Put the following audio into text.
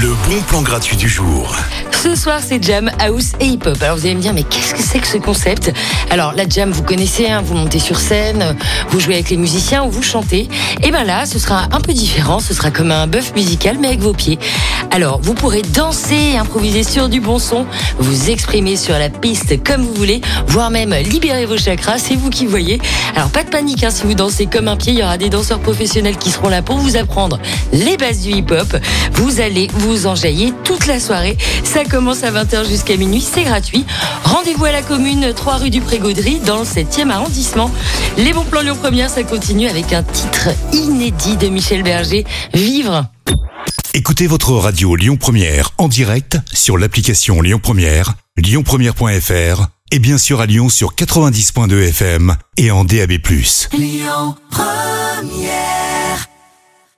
Le bon plan gratuit du jour. Ce soir, c'est jam, house et hip-hop. Alors vous allez me dire, mais qu'est-ce que c'est que ce concept? Alors la jam, vous connaissez, hein, vous montez sur scène, vous jouez avec les musiciens ou vous chantez. Et ben là, ce sera un peu différent, ce sera comme un bœuf musical, mais avec vos pieds. Alors, vous pourrez danser, improviser sur du bon son, vous exprimer sur la piste comme vous voulez, voire même libérer vos chakras, c'est vous qui voyez. Alors pas de panique, hein, si vous dansez comme un pied, il y aura des danseurs professionnels qui seront là pour vous apprendre les bases du hip-hop. Vous allez vous enjailler toute la soirée. Ça commence à 20h jusqu'à minuit, c'est gratuit. Rendez-vous à la commune 3 rue du Pré-Gaudry dans le 7e arrondissement. Les bons plans Lyon Première, ça continue avec un titre inédit de Michel Berger, Vivre. Écoutez votre radio Lyon Première en direct sur l'application Lyon Première, lyonpremière.fr et bien sûr à Lyon sur 90.2 FM et en DAB+. Lyon Première